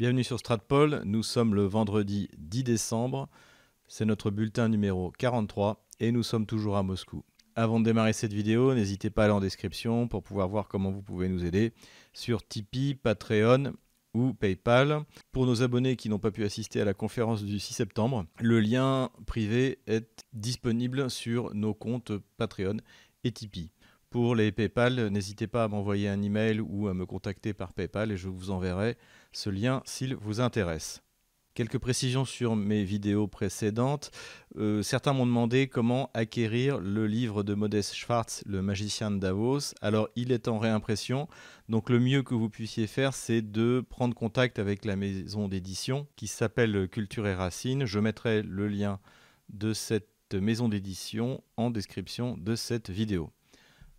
Bienvenue sur Stratpol, nous sommes le vendredi 10 décembre, c'est notre bulletin numéro 43 et nous sommes toujours à Moscou. Avant de démarrer cette vidéo, n'hésitez pas à aller en description pour pouvoir voir comment vous pouvez nous aider sur Tipeee, Patreon ou PayPal. Pour nos abonnés qui n'ont pas pu assister à la conférence du 6 septembre, le lien privé est disponible sur nos comptes Patreon et Tipeee. Pour les PayPal, n'hésitez pas à m'envoyer un email ou à me contacter par PayPal et je vous enverrai ce lien s'il vous intéresse. Quelques précisions sur mes vidéos précédentes. Euh, certains m'ont demandé comment acquérir le livre de Modeste Schwartz, Le magicien de Davos. Alors, il est en réimpression. Donc, le mieux que vous puissiez faire, c'est de prendre contact avec la maison d'édition qui s'appelle Culture et Racines. Je mettrai le lien de cette maison d'édition en description de cette vidéo.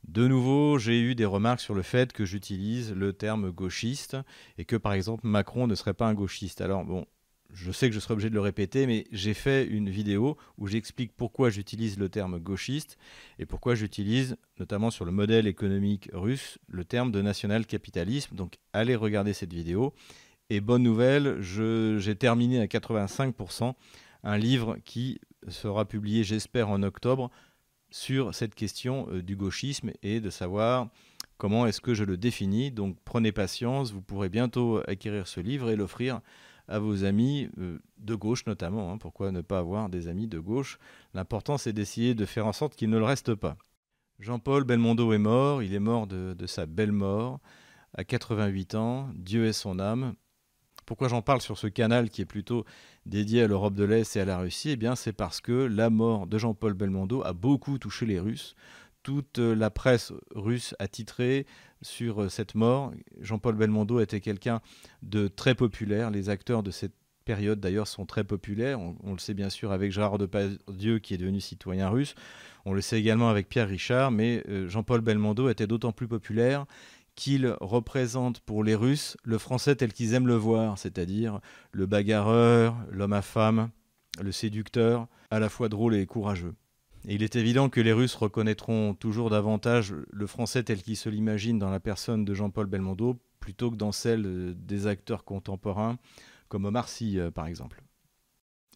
De nouveau, j'ai eu des remarques sur le fait que j'utilise le terme gauchiste et que par exemple Macron ne serait pas un gauchiste. Alors bon, je sais que je serai obligé de le répéter, mais j'ai fait une vidéo où j'explique pourquoi j'utilise le terme gauchiste et pourquoi j'utilise, notamment sur le modèle économique russe, le terme de national-capitalisme. Donc allez regarder cette vidéo. Et bonne nouvelle, j'ai terminé à 85% un livre qui sera publié, j'espère, en octobre sur cette question euh, du gauchisme et de savoir comment est-ce que je le définis. Donc prenez patience, vous pourrez bientôt acquérir ce livre et l'offrir à vos amis euh, de gauche notamment. Hein. Pourquoi ne pas avoir des amis de gauche? L'important c'est d'essayer de faire en sorte qu'il ne le reste pas. Jean-Paul Belmondo est mort, il est mort de, de sa belle mort à 88 ans, Dieu est son âme. Pourquoi j'en parle sur ce canal qui est plutôt dédié à l'Europe de l'Est et à la Russie? Eh bien, c'est parce que la mort de Jean-Paul Belmondo a beaucoup touché les Russes. Toute la presse russe a titré sur cette mort. Jean-Paul Belmondo était quelqu'un de très populaire. Les acteurs de cette période d'ailleurs sont très populaires. On, le sait bien sûr avec Gérard Depardieu qui est devenu citoyen russe. On le sait également avec Pierre Richard, mais euh, Jean-Paul Belmondo était d'autant plus populaire qu'il représente pour les Russes le français tel qu'ils aiment le voir, c'est-à-dire le bagarreur, l'homme à femme, le séducteur, à la fois drôle et courageux. Et il est évident que les Russes reconnaîtront toujours davantage le français tel qu'ils se l'imaginent dans la personne de Jean-Paul Belmondo plutôt que dans celle des acteurs contemporains comme Omar Sy euh, par exemple.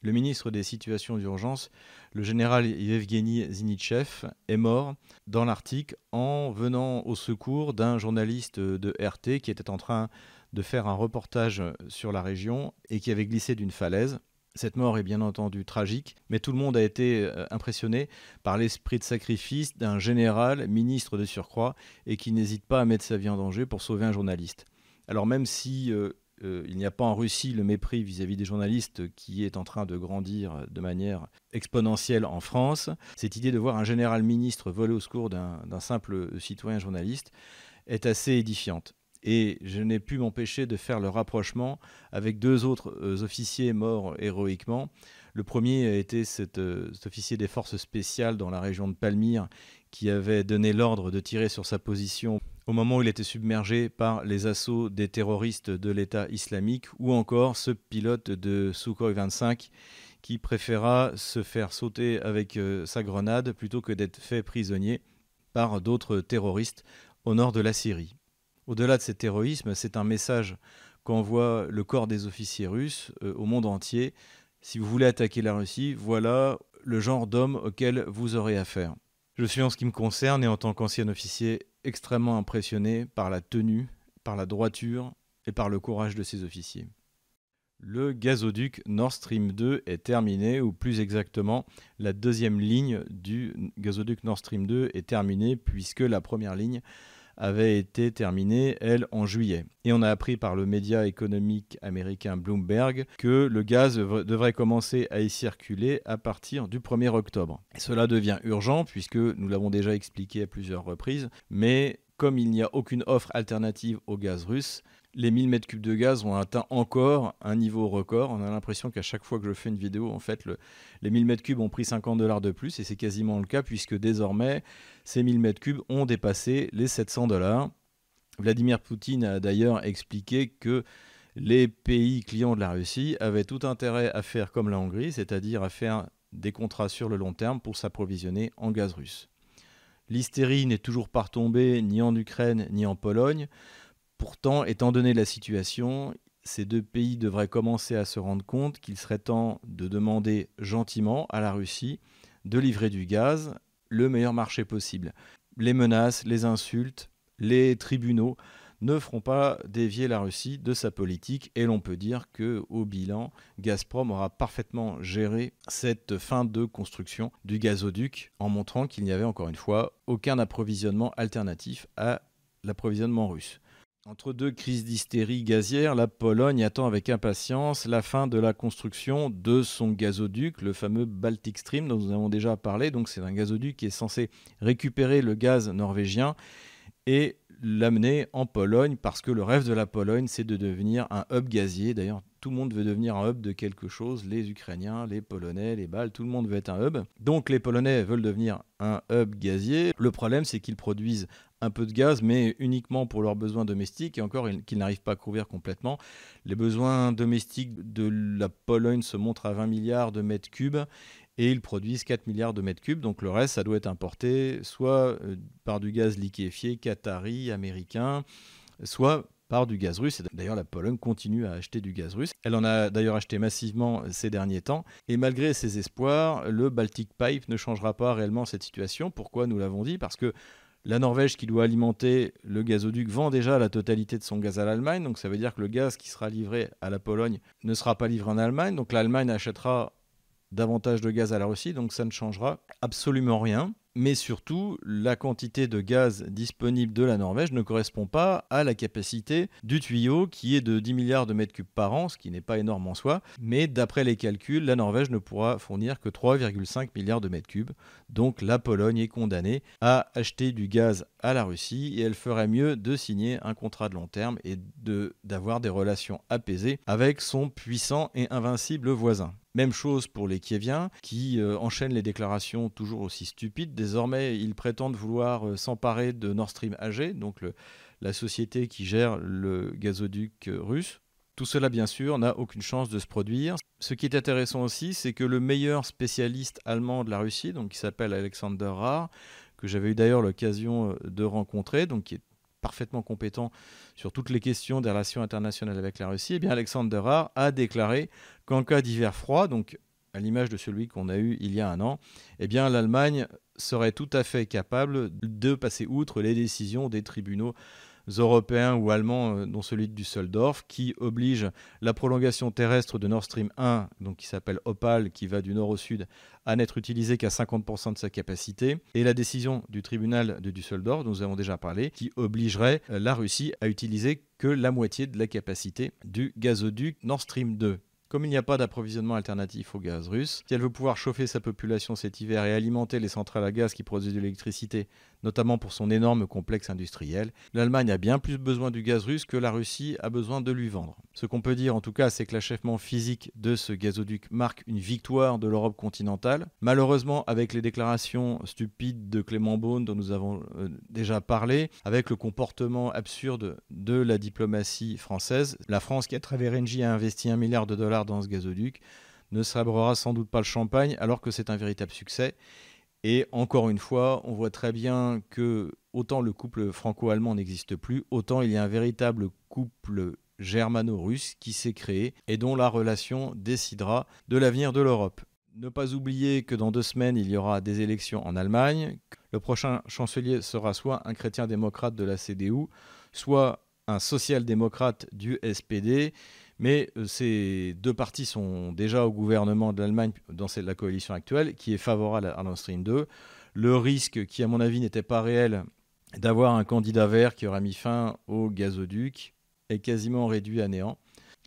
Le ministre des situations d'urgence, le général Yevgeny Zinitchev, est mort dans l'Arctique en venant au secours d'un journaliste de RT qui était en train de faire un reportage sur la région et qui avait glissé d'une falaise. Cette mort est bien entendu tragique, mais tout le monde a été euh, impressionné par l'esprit de sacrifice d'un général, ministre de surcroît, et qui n'hésite pas à mettre sa vie en danger pour sauver un journaliste. Alors même si euh, euh, il n'y a pas en Russie le mépris vis-à-vis des journalistes qui est en train de grandir de manière exponentielle en France. Cette idée de voir un général ministre voler au secours d'un simple citoyen journaliste est assez édifiante. Et je n'ai pu m'empêcher de faire le rapprochement avec deux autres euh, officiers morts héroïquement. Le premier a été euh, cet officier des forces spéciales dans la région de Palmyre qui avait donné l'ordre de tirer sur sa position au moment où il était submergé par les assauts des terroristes de l'État islamique, ou encore ce pilote de Sukhoi 25 qui préféra se faire sauter avec euh, sa grenade plutôt que d'être fait prisonnier par d'autres terroristes au nord de la Syrie. Au-delà de cet héroïsme, c'est un message qu'envoie le corps des officiers russes euh, au monde entier. Si vous voulez attaquer la Russie, voilà le genre d'homme auquel vous aurez affaire. Je suis en ce qui me concerne et en tant qu'ancien officier extrêmement impressionné par la tenue, par la droiture et par le courage de ses officiers. Le gazoduc Nord Stream 2 est terminé, ou plus exactement, la deuxième ligne du gazoduc Nord Stream 2 est terminée puisque la première ligne avait été terminée, elle, en juillet. Et on a appris par le média économique américain Bloomberg que le gaz devrait commencer à y circuler à partir du 1er octobre. cela devient urgent puisque nous l'avons déjà expliqué à plusieurs reprises, mais comme il n'y a aucune offre alternative au gaz russe, les 1000 mètres cubes de gaz ont atteint encore un niveau record. On a l'impression qu'à chaque fois que je fais une vidéo, en fait, les 1000 mètres cubes ont pris 50 dollars de plus, et c'est quasiment le cas puisque désormais, ces 1000 mètres cubes ont dépassé les 700 dollars. Vladimir Poutine a d'ailleurs expliqué que les pays clients de la Russie avaient tout intérêt à faire comme la Hongrie, c'est-à-dire à faire des contrats sur le long terme pour s'approvisionner en gaz russe. L'hystérie n'est toujours pas retombée ni en Ukraine ni en Pologne. Pourtant, étant donné la situation, ces deux pays devraient commencer à se rendre compte qu'il serait temps de demander gentiment à la Russie de livrer du gaz le meilleur marché possible. Les menaces, les insultes, les tribunaux ne feront pas dévier la Russie de sa politique et l'on peut dire que au bilan, Gazprom aura parfaitement géré cette fin de construction du gazoduc en montrant qu'il n'y avait encore une fois aucun approvisionnement alternatif à l'approvisionnement russe. Entre deux crises d'hystérie gazière, la Pologne attend avec impatience la fin de la construction de son gazoduc, le fameux Baltic Stream dont nous avons déjà parlé. Donc c'est un gazoduc qui est censé récupérer le gaz norvégien et l'amener en Pologne parce que le rêve de la Pologne, c'est de devenir un hub gazier. D'ailleurs, tout le monde veut devenir un hub de quelque chose. Les Ukrainiens, les Polonais, les Baltes, tout le monde veut être un hub. Donc les Polonais veulent devenir un hub gazier. Le problème, c'est qu'ils produisent un peu de gaz, mais uniquement pour leurs besoins domestiques, et encore qu'ils n'arrivent pas à couvrir complètement. Les besoins domestiques de la Pologne se montrent à 20 milliards de mètres cubes, et ils produisent 4 milliards de mètres cubes. Donc le reste, ça doit être importé soit euh, par du gaz liquéfié, qatari, américain, soit par du gaz russe. D'ailleurs, la Pologne continue à acheter du gaz russe. Elle en a d'ailleurs acheté massivement ces derniers temps. Et malgré ses espoirs, le Baltic Pipe ne changera pas réellement cette situation. Pourquoi nous l'avons dit? Parce que la Norvège qui doit alimenter le gazoduc vend déjà la totalité de son gaz à l'Allemagne. Donc ça veut dire que le gaz qui sera livré à la Pologne ne sera pas livré en Allemagne. Donc l'Allemagne achètera davantage de gaz à la Russie, donc ça ne changera absolument rien. Mais surtout, la quantité de gaz disponible de la Norvège ne correspond pas à la capacité du tuyau qui est de 10 milliards de mètres cubes par an, ce qui n'est pas énorme en soi. Mais d'après les calculs, la Norvège ne pourra fournir que 3,5 milliards de mètres cubes. Donc la Pologne est condamnée à acheter du gaz à la Russie et elle ferait mieux de signer un contrat de long terme et d'avoir des relations apaisées avec son puissant et invincible voisin. Même chose pour les Kieviens qui euh, enchaînent les déclarations toujours aussi stupides. Désormais, ils prétendent vouloir euh, s'emparer de Nord Stream AG, donc la société qui gère le gazoduc euh, russe. Tout cela, bien sûr, n'a aucune chance de se produire. Ce qui est intéressant aussi, c'est que le meilleur spécialiste allemand de la Russie, donc qui s'appelle Alexander Rahr, que j'avais eu d'ailleurs l'occasion de rencontrer, donc qui est parfaitement compétent sur toutes les questions des relations internationales avec la Russie, eh bien Alexander Rahr a déclaré qu'en cas d'hiver froid, donc à l'image de celui qu'on a eu il y a un an, eh bien l'Allemagne serait tout à fait capable de passer outre les décisions des tribunaux européens ou allemands, euh, dont celui du Düsseldorf, qui oblige la prolongation terrestre de Nord Stream 1, donc qui s'appelle Opal, qui va du nord au sud, à n'être utilisé qu'à 50% de sa capacité, et la décision du tribunal de Düsseldorf, dont nous avons déjà parlé, qui obligerait euh, la Russie à utiliser que la moitié de la capacité du gazoduc Nord Stream 2. Comme il n'y a pas d'approvisionnement alternatif au gaz russe, si elle veut pouvoir chauffer sa population cet hiver et alimenter les centrales à gaz qui produisent de l'électricité, notamment pour son énorme complexe industriel, l'Allemagne a bien plus besoin du gaz russe que la Russie a besoin de lui vendre. Ce qu'on peut dire en tout cas, c'est que l'achèvement physique de ce gazoduc marque une victoire de l'Europe continentale. Malheureusement, avec les déclarations stupides de Clément Beaune dont nous avons euh, déjà parlé, avec le comportement absurde de la diplomatie française, la France qui à travers Engie a investi un milliard de dollars dans ce gazoduc, ne sabrera sans doute pas le champagne alors que c'est un véritable succès. Et encore une fois, on voit très bien que autant le couple franco-allemand n'existe plus, autant il y a un véritable couple germano-russe qui s'est créé et dont la relation décidera de l'avenir de l'Europe. Ne pas oublier que dans deux semaines, il y aura des élections en Allemagne. Le prochain chancelier sera soit un chrétien démocrate de la CDU, soit un social-démocrate du SPD. Mais euh, ces deux partis sont déjà au gouvernement de l'Allemagne dans la coalition actuelle, qui est favorable à Nord Stream 2. Le risque, qui à mon avis n'était pas réel, d'avoir un candidat vert qui aura mis fin au gazoduc, est quasiment réduit à néant.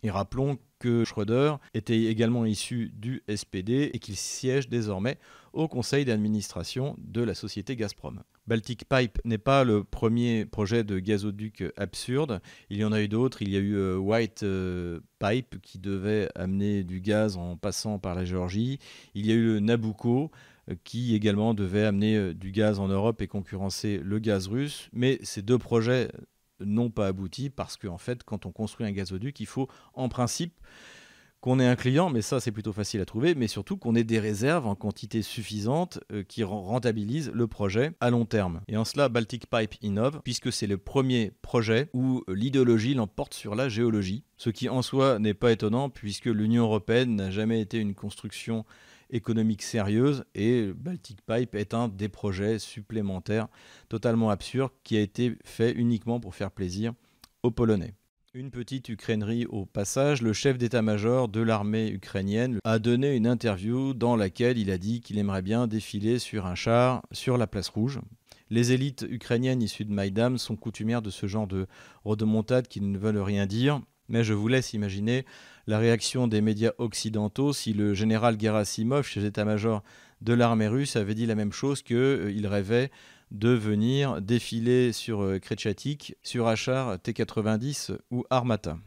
Et rappelons que Schröder était également issu du SPD et qu'il siège désormais au conseil d'administration de la société Gazprom. Baltic Pipe n'est pas le premier projet de gazoduc absurde. Il y en a eu d'autres. Il y a eu euh, White euh, Pipe qui devait amener du gaz en passant par la Géorgie. Il y a eu Nabucco euh, qui également devait amener du gaz en Europe et concurrencer le gaz russe. Mais ces deux projets n'ont pas abouti parce qu'en fait, quand on construit un gazoduc, il faut en principe qu'on ait un client, mais ça c'est plutôt facile à trouver, mais surtout qu'on ait des réserves en quantité suffisante euh, qui rentabilisent le projet à long terme. Et en cela, Baltic Pipe innove, puisque c'est le premier projet où l'idéologie l'emporte sur la géologie, ce qui en soi n'est pas étonnant, puisque l'Union européenne n'a jamais été une construction économique sérieuse et Baltic Pipe est un des projets supplémentaires totalement absurdes qui a été fait uniquement pour faire plaisir aux Polonais. Une petite ukrainerie au passage, le chef d'état-major de l'armée ukrainienne a donné une interview dans laquelle il a dit qu'il aimerait bien défiler sur un char sur la place rouge. Les élites ukrainiennes issues de Maïdam sont coutumières de ce genre de rodomontades qui ne veulent rien dire, mais je vous laisse imaginer la réaction des médias occidentaux si le général Gerasimov, chef d'état-major de l'armée russe, avait dit la même chose qu'il euh, rêvait de venir défiler sur euh, Kretchatik, sur Achar, T-90 ou Armata.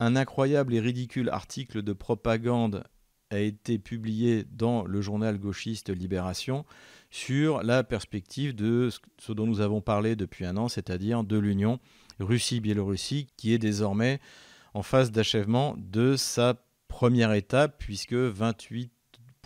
Un incroyable et ridicule article de propagande a été publié dans le journal gauchiste Libération sur la perspective de ce dont nous avons parlé depuis un an, c'est-à-dire de l'union Russie-Biélorussie, qui est désormais en phase d'achèvement de sa première étape, puisque 28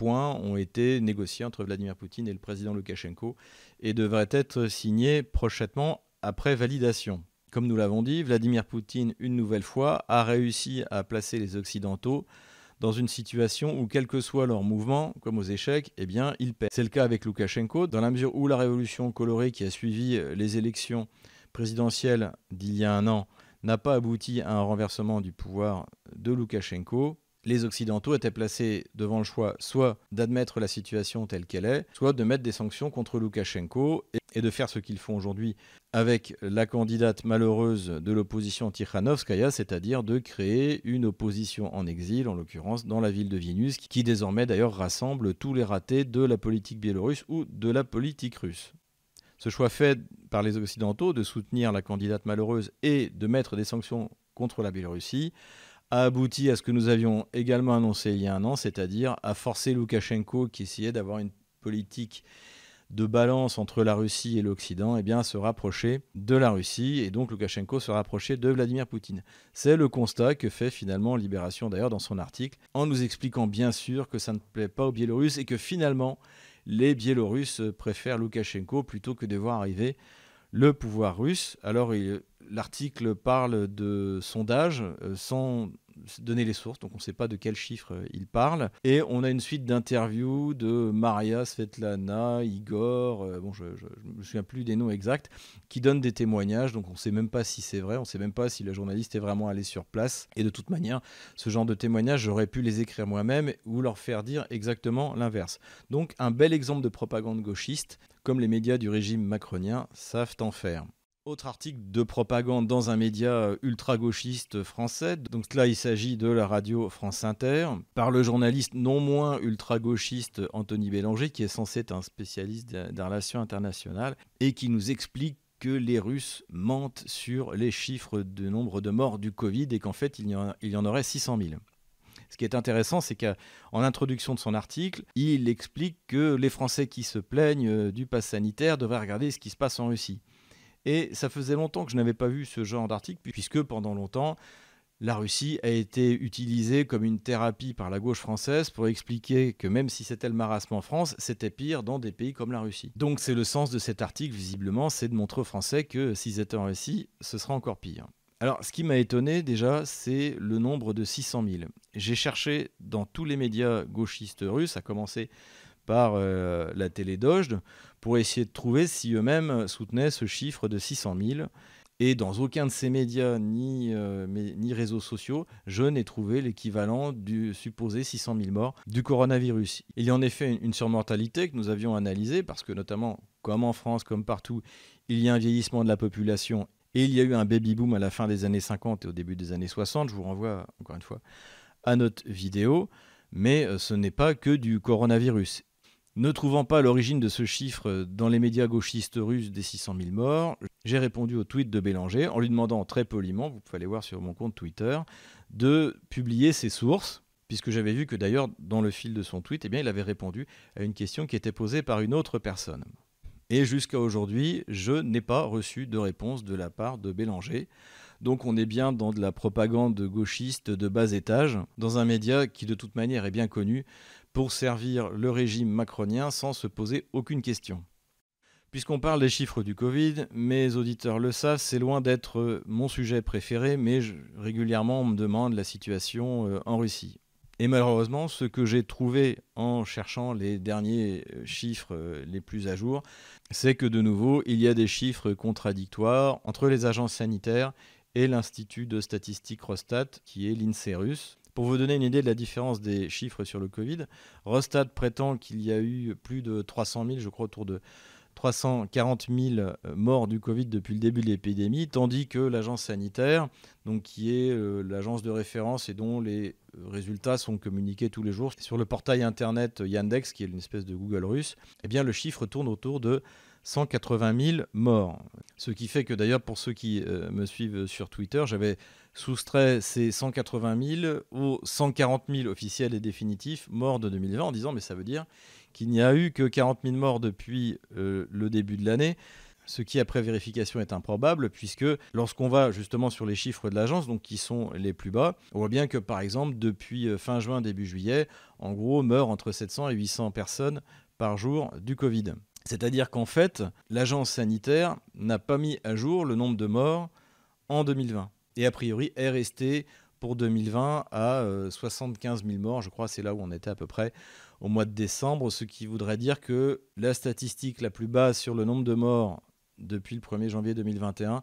ont été négociés entre Vladimir Poutine et le président Loukachenko et devraient être signés prochainement après validation. Comme nous l'avons dit, Vladimir Poutine, une nouvelle fois, a réussi à placer les Occidentaux dans une situation où, quel que soit leur mouvement, comme aux échecs, eh bien, ils perdent. C'est le cas avec Loukachenko, dans la mesure où la révolution colorée qui a suivi les élections présidentielles d'il y a un an n'a pas abouti à un renversement du pouvoir de Loukachenko, les Occidentaux étaient placés devant le choix soit d'admettre la situation telle qu'elle est, soit de mettre des sanctions contre Loukachenko et de faire ce qu'ils font aujourd'hui avec la candidate malheureuse de l'opposition Tikhanovskaya, c'est-à-dire de créer une opposition en exil, en l'occurrence dans la ville de Vilnius, qui désormais d'ailleurs rassemble tous les ratés de la politique biélorusse ou de la politique russe. Ce choix fait par les Occidentaux de soutenir la candidate malheureuse et de mettre des sanctions contre la Biélorussie a abouti à ce que nous avions également annoncé il y a un an, c'est-à-dire à forcer Loukachenko, qui essayait d'avoir une politique de balance entre la Russie et l'Occident, eh bien, à se rapprocher de la Russie, et donc Loukachenko se rapprocher de Vladimir Poutine. C'est le constat que fait finalement Libération d'ailleurs dans son article, en nous expliquant bien sûr que ça ne plaît pas aux Biélorusses et que finalement les Biélorusses préfèrent Loukachenko plutôt que de voir arriver le pouvoir russe. Alors l'article parle de sondage euh, sans donner les sources, donc on ne sait pas de quel chiffre euh, il parle. Et on a une suite d'interviews de Maria, Svetlana, Igor, euh, bon, je ne me souviens plus des noms exacts, qui donnent des témoignages, donc on ne sait même pas si c'est vrai, on ne sait même pas si le journaliste est vraiment allé sur place. Et de toute manière, ce genre de témoignages, j'aurais pu les écrire moi-même ou leur faire dire exactement l'inverse. Donc un bel exemple de propagande gauchiste, comme les médias du régime macronien savent en faire. Autre article de propagande dans un média euh, ultra-gauchiste français. Donc là, il s'agit de la radio France Inter, par le journaliste non moins ultra-gauchiste Anthony Bélanger, qui est censé être un spécialiste des relations internationales, et qui nous explique que les Russes mentent sur les chiffres de nombre de morts du Covid et qu'en fait, il y, en, il y en aurait 600 000. Ce qui est intéressant, c'est qu'en introduction de son article, il explique que les Français qui se plaignent euh, du pass sanitaire devraient regarder ce qui se passe en Russie. Et ça faisait longtemps que je n'avais pas vu ce genre d'article, puisque pendant longtemps, la Russie a été utilisée comme une thérapie par la gauche française pour expliquer que même si c'était le marasme en France, c'était pire dans des pays comme la Russie. Donc c'est le sens de cet article, visiblement, c'est de montrer aux Français que s'ils étaient en Russie, ce sera encore pire. Alors, ce qui m'a étonné déjà, c'est le nombre de 600 000. J'ai cherché dans tous les médias gauchistes russes, à commencer par euh, la télé Dojd pour essayer de trouver si eux-mêmes soutenaient ce chiffre de 600 000. Et dans aucun de ces médias ni, euh, ni réseaux sociaux, je n'ai trouvé l'équivalent du supposé 600 000 morts du coronavirus. Il y a en effet une, surmortalité que nous avions analysée, parce que notamment, comme en France, comme partout, il y a un vieillissement de la population et il y a eu un baby-boom à la fin des années 50 et au début des années 60. Je vous renvoie encore une fois à notre vidéo. Mais euh, ce n'est pas que du coronavirus. Ne trouvant pas l'origine de ce chiffre dans les médias gauchistes russes des 600 000 morts, j'ai répondu au tweet de Bélanger en lui demandant très poliment, vous pouvez aller voir sur mon compte Twitter, de publier ses sources, puisque j'avais vu que d'ailleurs dans le fil de son tweet, eh il avait répondu à une question qui était posée par une autre personne. Et jusqu'à aujourd'hui, je n'ai pas reçu de réponse de la part de Bélanger. Donc on est bien dans de la propagande gauchiste de bas étage, dans un média qui de toute manière est bien connu pour servir le régime macronien sans se poser aucune question. Puisqu'on parle des chiffres du Covid, mes auditeurs le savent, c'est loin d'être mon sujet préféré, mais régulièrement on me demande la situation euh, en Russie. Et malheureusement, ce que j'ai trouvé en cherchant les derniers euh, chiffres euh, les plus à jour, c'est que de nouveau, il y a des chiffres contradictoires entre les agences sanitaires et l'Institut de statistique Rostat, qui est l'INSEE. Pour vous donner une idée de la différence des chiffres sur le Covid, Rostat prétend qu'il y a eu plus de 300 000, je crois autour de 340 000 euh, morts du Covid depuis le début de l'épidémie, tandis que l'agence sanitaire, donc qui est euh, l'agence de référence et dont les euh, résultats sont communiqués tous les jours sur le portail internet Yandex, qui est une espèce de Google russe, eh bien le chiffre tourne autour de 180 000 morts. Ce qui fait que d'ailleurs, pour ceux qui me suivent sur Twitter, j'avais soustrait ces 180 000 aux 140 000 officiels et définitifs morts de 2020 en disant mais ça veut dire qu'il n'y a eu que 40 000 morts depuis euh, le début de l'année ce qui après vérification est improbable, puisque lorsqu'on va justement sur les chiffres de l'agence, donc qui sont les plus bas, on voit bien que par exemple depuis euh, fin juin, début juillet, en gros meurent entre 700 et 800 personnes par jour du Covid. C'est-à-dire qu'en fait, l'agence sanitaire n'a pas mis à jour le nombre de morts en 2020. Et a priori est resté pour 2020 à 75 euh, 000 morts, je crois, c'est là où on était à peu près au mois de décembre, ce qui voudrait dire que la statistique la plus basse sur le nombre de morts depuis le 1er janvier 2021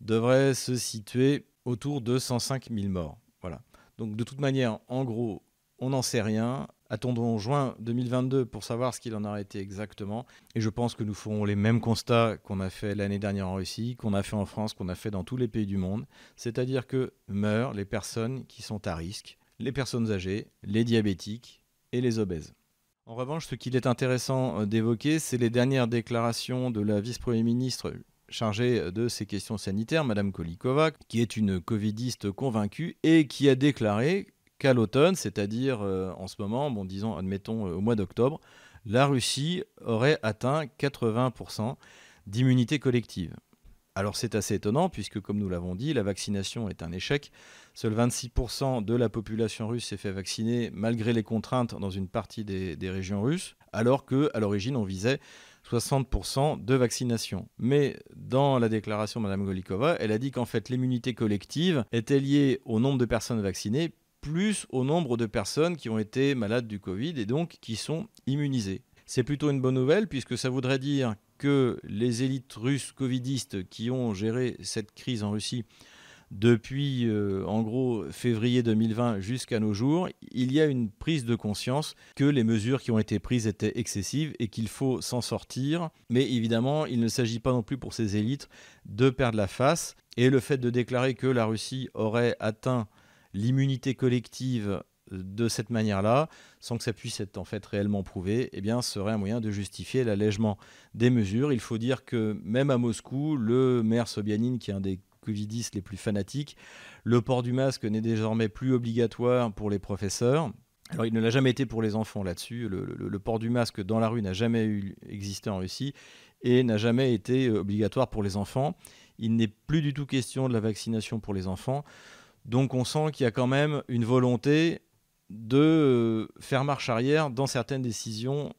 devrait se situer autour de 105 000 morts. Voilà. Donc de toute manière, en gros, on n'en sait rien. Attendons juin 2022 pour savoir ce qu'il en a été exactement. Et je pense que nous ferons les mêmes constats qu'on a fait l'année dernière en Russie, qu'on a fait en France, qu'on a fait dans tous les pays du monde. C'est-à-dire que meurent les personnes qui sont à risque, les personnes âgées, les diabétiques et les obèses. En revanche, ce qu'il est intéressant euh, d'évoquer, c'est les dernières déclarations de la vice-premier ministre chargée de ces questions sanitaires, Madame Kolikova, qui est une covidiste convaincue et qui a déclaré qu'à l'automne, c'est-à-dire euh, en ce moment, bon, disons, admettons euh, au mois d'octobre, la Russie aurait atteint 80% d'immunité collective. Alors c'est assez étonnant puisque, comme nous l'avons dit, la vaccination est un échec. Seuls 26% de la population russe s'est fait vacciner malgré les contraintes dans une partie des, régions russes, alors qu'à l'origine on visait 60% de vaccination. Mais dans la déclaration de Mme Golikova, elle a dit qu'en fait l'immunité collective était liée au nombre de personnes vaccinées plus au nombre de personnes qui ont été malades du Covid et donc qui sont immunisées. C'est plutôt une bonne nouvelle puisque ça voudrait dire que les élites russes covidistes qui ont géré cette crise en Russie depuis euh, en gros février 2020 jusqu'à nos jours, il y a une prise de conscience que les mesures qui ont été prises étaient excessives et qu'il faut s'en sortir. Mais évidemment, il ne s'agit pas non plus pour ces élites de perdre la face. Et le fait de déclarer que la Russie aurait atteint l'immunité collective de cette manière-là, sans que ça puisse être en fait réellement prouvé, eh bien, serait un moyen de justifier l'allègement des mesures. Il faut dire que même à Moscou, le maire Sobyanin, qui est un des covidistes les plus fanatiques, le port du masque n'est désormais plus obligatoire pour les professeurs. Alors, il ne l'a jamais été pour les enfants là-dessus. Le, port du masque dans la rue n'a jamais eu, existé en Russie et n'a jamais été obligatoire pour les enfants. Il n'est plus du tout question de la vaccination pour les enfants. Donc on sent qu'il y a quand même une volonté de euh, faire marche arrière dans certaines décisions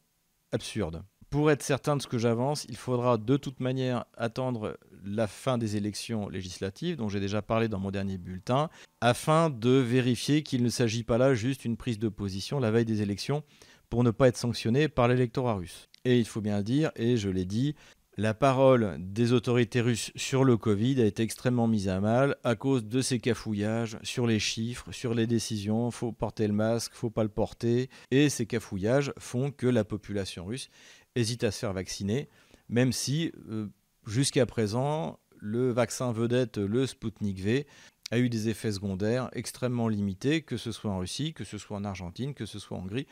absurdes. Pour être certain de ce que j'avance, il faudra de toute manière attendre la fin des élections législatives, dont j'ai déjà parlé dans mon dernier bulletin, afin de vérifier qu'il ne s'agit pas là juste une prise de position la veille des élections pour ne pas être sanctionné par l'électorat russe. Et il faut bien le dire, et je l'ai dit, la parole des autorités russes sur le Covid a été extrêmement mise à mal à cause de ces cafouillages sur les chiffres, sur les décisions, faut porter le masque, faut pas le porter, et ces cafouillages font que la population russe hésite à se faire vacciner, même si euh, jusqu'à présent le vaccin vedette, le Sputnik V, a eu des effets secondaires extrêmement limités, que ce soit en Russie, que ce soit en Argentine, que ce soit en Hongrie,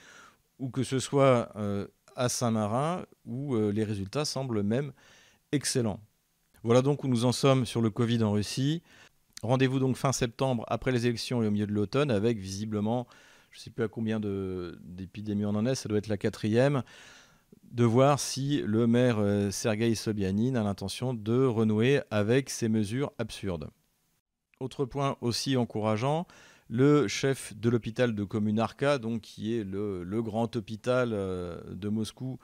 ou que ce soit euh, à Saint-Marin, où euh, les résultats semblent même excellents. Voilà donc où nous en sommes sur le Covid en Russie. Rendez-vous donc fin septembre, après les élections et au milieu de l'automne, avec visiblement, je ne sais plus à combien d'épidémies on en est, ça doit être la quatrième, de voir si le maire euh, Sergei Sobyanin a l'intention de renouer avec ces mesures absurdes. Autre point aussi encourageant, le chef de l'hôpital de Communarka, donc qui est le, grand hôpital euh, de Moscou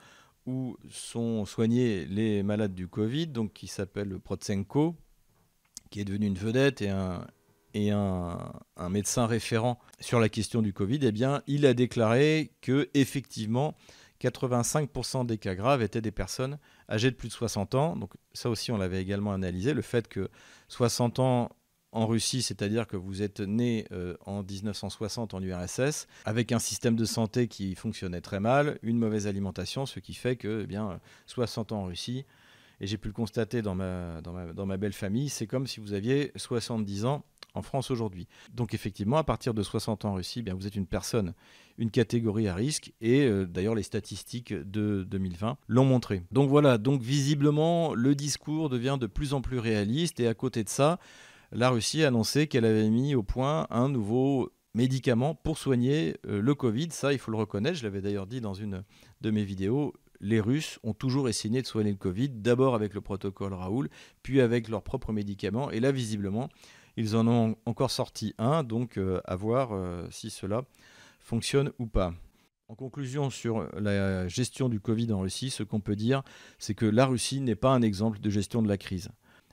où sont soignés les malades du Covid, donc qui s'appelle Protsenko, qui est devenu une vedette et un, un, médecin référent sur la question du Covid, eh bien, il a déclaré que effectivement 85% des cas graves étaient des personnes âgées de plus de 60 ans. Donc ça aussi, on l'avait également analysé. Le fait que 60 ans en Russie, c'est-à-dire que vous êtes né euh, en 1960 en URSS, avec un système de santé qui fonctionnait très mal, une mauvaise alimentation, ce qui fait que eh bien, 60 ans en Russie, et j'ai pu le constater dans ma, dans ma, dans ma belle famille, c'est comme si vous aviez 70 ans en France aujourd'hui. Donc effectivement, à partir de 60 ans en Russie, bien, vous êtes une personne, une catégorie à risque, et euh, d'ailleurs les statistiques de 2020 l'ont montré. Donc voilà, donc visiblement le discours devient de plus en plus réaliste, et à côté de ça, la Russie a annoncé qu'elle avait mis au point un nouveau médicament pour soigner euh, le Covid. Ça, il faut le reconnaître, je l'avais d'ailleurs dit dans une de mes vidéos, les Russes ont toujours essayé de soigner le Covid, d'abord avec le protocole Raoul, puis avec leurs propres médicaments, et là, visiblement, ils en ont encore sorti un, donc euh, à voir euh, si cela fonctionne ou pas. En conclusion sur la gestion du Covid en Russie, ce qu'on peut dire, c'est que la Russie n'est pas un exemple de gestion de la crise.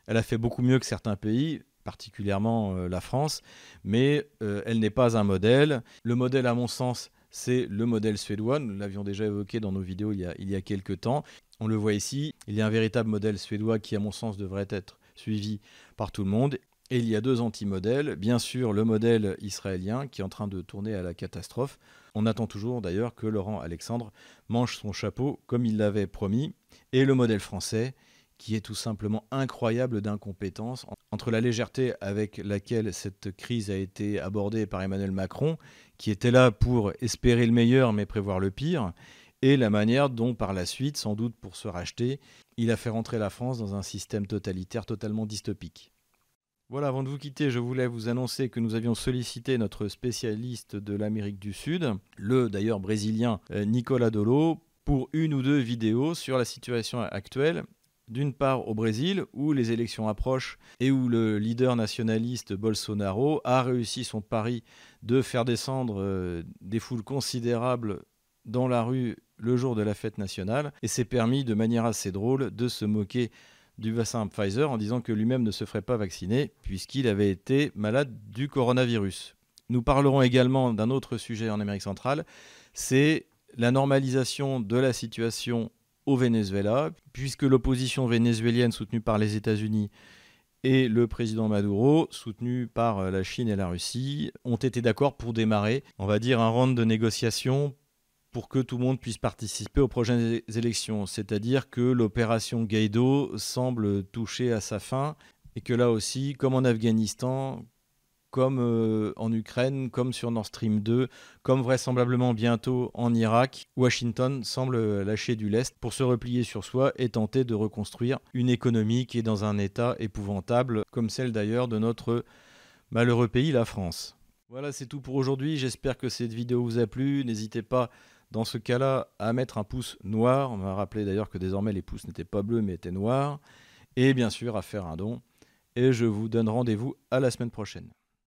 Elle a fait beaucoup mieux que certains pays, particulièrement euh, la France, mais elle n'est pas un modèle. Le modèle, à mon sens, c'est le modèle suédois. Nous l'avions déjà évoqué dans nos vidéos il y, a, il y a quelques temps. On le voit ici, il y a un véritable modèle suédois qui, à mon sens, devrait être suivi par tout le monde. Et il y a deux anti-modèles. Bien sûr, le modèle israélien qui est en train de tourner à la catastrophe. On attend toujours d'ailleurs que Laurent Alexandre mange son chapeau comme il l'avait promis. Et le modèle français qui est tout simplement incroyable d'incompétence. Entre la légèreté avec laquelle cette crise a été abordée par Emmanuel Macron, qui était là pour espérer le meilleur mais prévoir le pire, et la manière dont par la suite, sans doute pour se racheter, il a fait rentrer la France dans un système totalitaire totalement dystopique. Voilà, avant de vous quitter, je voulais vous annoncer que nous avions sollicité notre spécialiste de l'Amérique du Sud, le d'ailleurs brésilien euh, Nicolas Dolo, pour une ou deux vidéos sur la situation actuelle. D'une part au Brésil, où les élections approchent et où le leader nationaliste Bolsonaro a réussi son pari de faire descendre euh, des foules considérables dans la rue le jour de la fête nationale, et s'est permis de manière assez drôle de se moquer du vaccin Pfizer en disant que lui-même ne se ferait pas vacciner puisqu'il avait été malade du coronavirus. Nous parlerons également d'un autre sujet en Amérique centrale, c'est la normalisation de la situation au Venezuela, puisque l'opposition vénézuélienne soutenue par les États-Unis et le président Maduro, soutenu par la Chine et la Russie, ont été d'accord pour démarrer, on va dire, un round de négociations pour que tout le monde puisse participer aux prochaines élections. C'est-à-dire que l'opération Guaido semble toucher à sa fin et que là aussi, comme en Afghanistan, comme euh, en Ukraine, comme sur Nord Stream 2, comme vraisemblablement bientôt en Irak, Washington semble lâcher du lest pour se replier sur soi et tenter de reconstruire une économie qui est dans un état épouvantable, comme celle d'ailleurs de notre malheureux pays, la France. Voilà, c'est tout pour aujourd'hui. J'espère que cette vidéo vous a plu. N'hésitez pas dans ce cas-là, à mettre un pouce noir. On m'a rappelé d'ailleurs que désormais les pouces n'étaient pas bleus mais étaient noirs. Et bien sûr à faire un don. Et je vous donne rendez-vous à la semaine prochaine.